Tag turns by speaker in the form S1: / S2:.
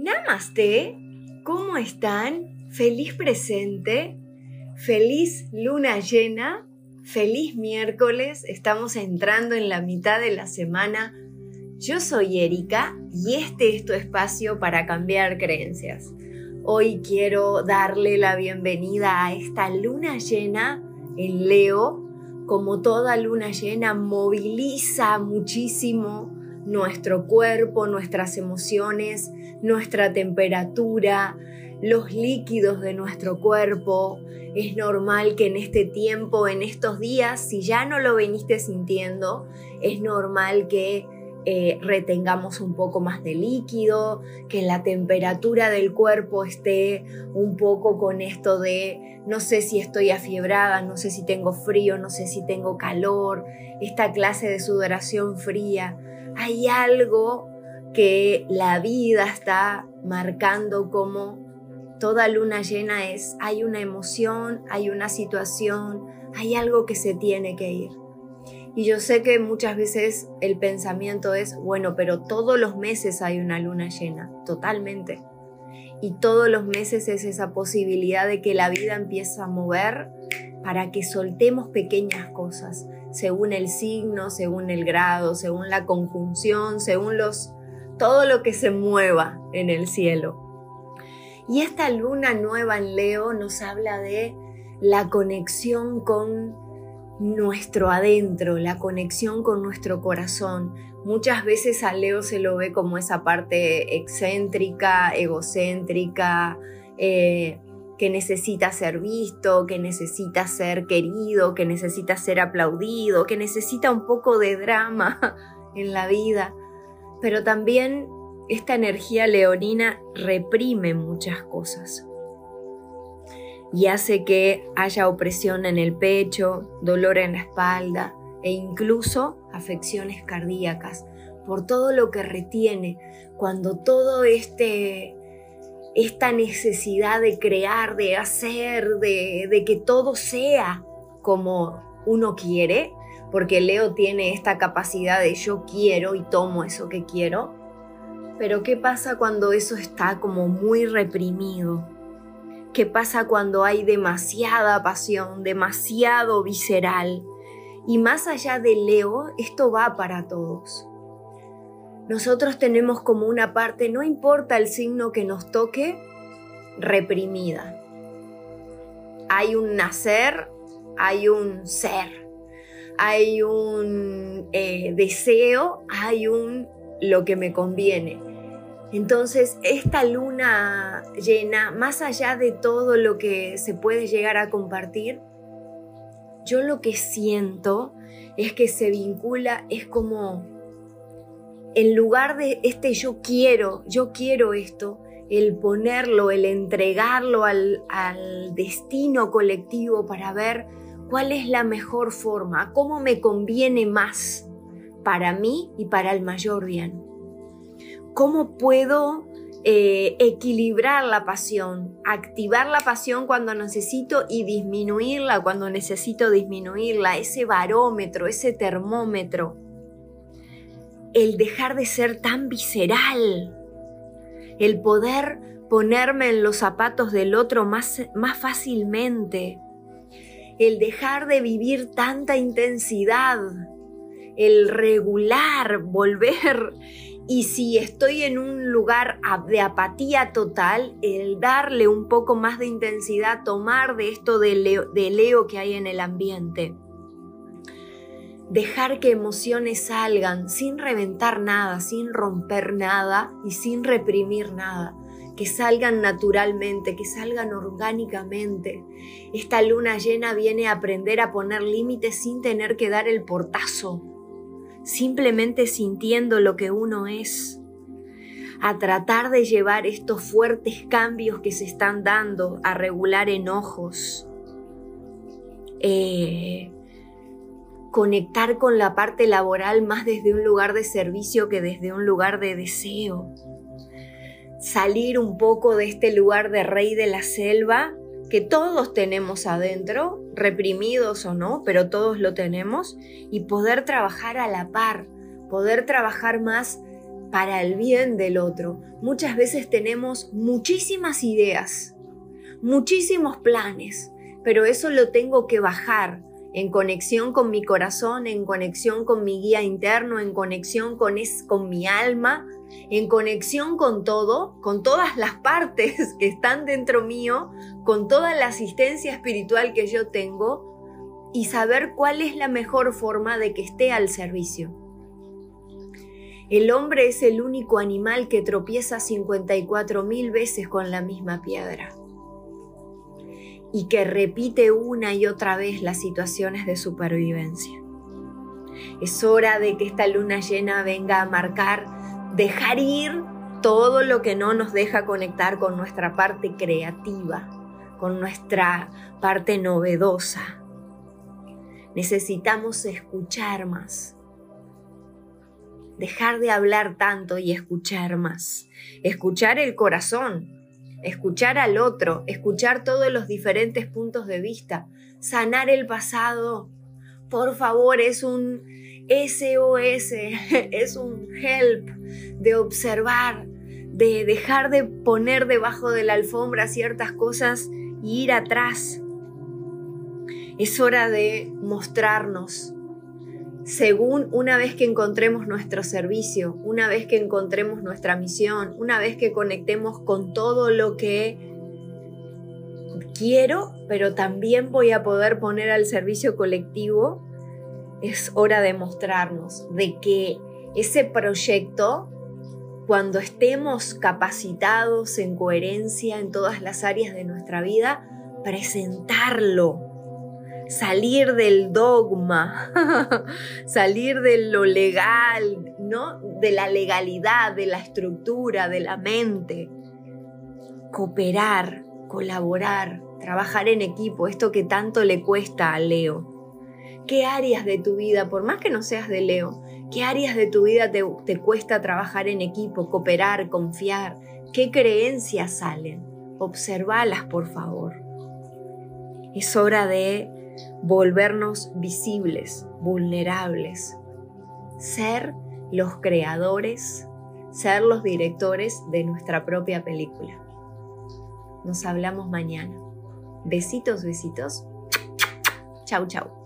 S1: Namaste, ¿cómo están? Feliz presente, feliz luna llena, feliz miércoles, estamos entrando en la mitad de la semana. Yo soy Erika y este es tu espacio para cambiar creencias. Hoy quiero darle la bienvenida a esta luna llena en Leo. Como toda luna llena moviliza muchísimo nuestro cuerpo, nuestras emociones, nuestra temperatura, los líquidos de nuestro cuerpo. Es normal que en este tiempo, en estos días, si ya no lo veniste sintiendo, es normal que eh, retengamos un poco más de líquido, que la temperatura del cuerpo esté un poco con esto de no sé si estoy afiebrada, no sé si tengo frío, no sé si tengo calor, esta clase de sudoración fría hay algo que la vida está marcando como toda luna llena es, hay una emoción, hay una situación, hay algo que se tiene que ir. Y yo sé que muchas veces el pensamiento es, bueno, pero todos los meses hay una luna llena, totalmente. Y todos los meses es esa posibilidad de que la vida empiece a mover para que soltemos pequeñas cosas, según el signo, según el grado, según la conjunción, según los todo lo que se mueva en el cielo. Y esta luna nueva en Leo nos habla de la conexión con nuestro adentro, la conexión con nuestro corazón. Muchas veces a Leo se lo ve como esa parte excéntrica, egocéntrica, eh, que necesita ser visto, que necesita ser querido, que necesita ser aplaudido, que necesita un poco de drama en la vida. Pero también esta energía leonina reprime muchas cosas y hace que haya opresión en el pecho, dolor en la espalda e incluso afecciones cardíacas por todo lo que retiene cuando todo este esta necesidad de crear, de hacer, de, que todo sea como uno quiere, porque Leo tiene esta capacidad de yo quiero y tomo eso que quiero. Pero ¿qué pasa cuando eso está como muy reprimido? ¿Qué pasa cuando hay demasiada pasión, demasiado visceral? Y más allá de Leo, esto va para todos. Nosotros tenemos como una parte, no importa el signo que nos toque, reprimida. Hay un nacer, hay un ser, hay un eh, deseo, hay un lo que me conviene. Entonces, esta luna llena, más allá de todo lo que se puede llegar a compartir, yo lo que siento es que se vincula, es como en lugar de este yo quiero, yo quiero esto, el ponerlo, el entregarlo al, destino colectivo para ver cuál es la mejor forma, cómo me conviene más para mí y para el mayor bien. ¿Cómo puedo eh, equilibrar la pasión, activar la pasión cuando necesito y disminuirla cuando necesito disminuirla, ese barómetro, ese termómetro? El dejar de ser tan visceral, el poder ponerme en los zapatos del otro más, más fácilmente, el dejar de vivir tanta intensidad, el regular, volver. Y si estoy en un lugar de apatía total, el darle un poco más de intensidad, tomar de esto de de leo que hay en el ambiente dejar que emociones salgan sin reventar nada, sin romper nada y sin reprimir nada, que salgan naturalmente, que salgan orgánicamente. Esta luna llena viene a aprender a poner límites sin tener que dar el portazo, simplemente sintiendo lo que uno es, a tratar de llevar estos fuertes cambios que se están dando, a regular enojos. Eh, conectar con la parte laboral más desde un lugar de servicio que desde un lugar de deseo. Salir un poco de este lugar de rey de la selva que todos tenemos adentro, reprimidos o no, pero todos lo tenemos, y poder trabajar a la par, poder trabajar más para el bien del otro. Muchas veces tenemos muchísimas ideas, muchísimos planes, pero eso lo tengo que bajar en conexión con mi corazón, en conexión con mi guía interno, en conexión con, con mi alma, en conexión con todo, con todas las partes que están dentro mío, con toda la asistencia espiritual que yo tengo y saber cuál es la mejor forma de que esté al servicio. El hombre es el único animal que tropieza 54 mil veces con la misma piedra y que repite una y otra vez las situaciones de supervivencia. Es hora de que esta luna llena venga a marcar, dejar ir todo lo que no nos deja conectar con nuestra parte creativa, con nuestra parte novedosa. Necesitamos escuchar más, dejar de hablar tanto y escuchar más. Escuchar el corazón, escuchar al otro, escuchar todos los diferentes puntos de vista, sanar el pasado. Por favor, es un SOS, es un help de observar, de dejar de poner debajo de la alfombra ciertas cosas y ir atrás. Es hora de mostrarnos, según una vez que encontremos nuestro servicio, una vez que encontremos nuestra misión, una vez que conectemos con todo lo que quiero, pero también voy a poder poner al servicio colectivo, es hora de mostrarnos de que ese proyecto, cuando estemos capacitados en coherencia en todas las áreas de nuestra vida, presentarlo salir del dogma, salir de lo legal, ¿no? De la legalidad, de la estructura, de la mente. Cooperar, colaborar, trabajar en equipo, esto que tanto le cuesta a Leo. ¿Qué áreas de tu vida, por más que no seas de Leo, qué áreas de tu vida te, te cuesta trabajar en equipo, cooperar, confiar? ¿Qué creencias salen? Observalas, por favor. Es hora de volvernos visibles, vulnerables, ser los creadores, ser los directores de nuestra propia película. Nos hablamos mañana. Besitos, besitos. Chau, chau.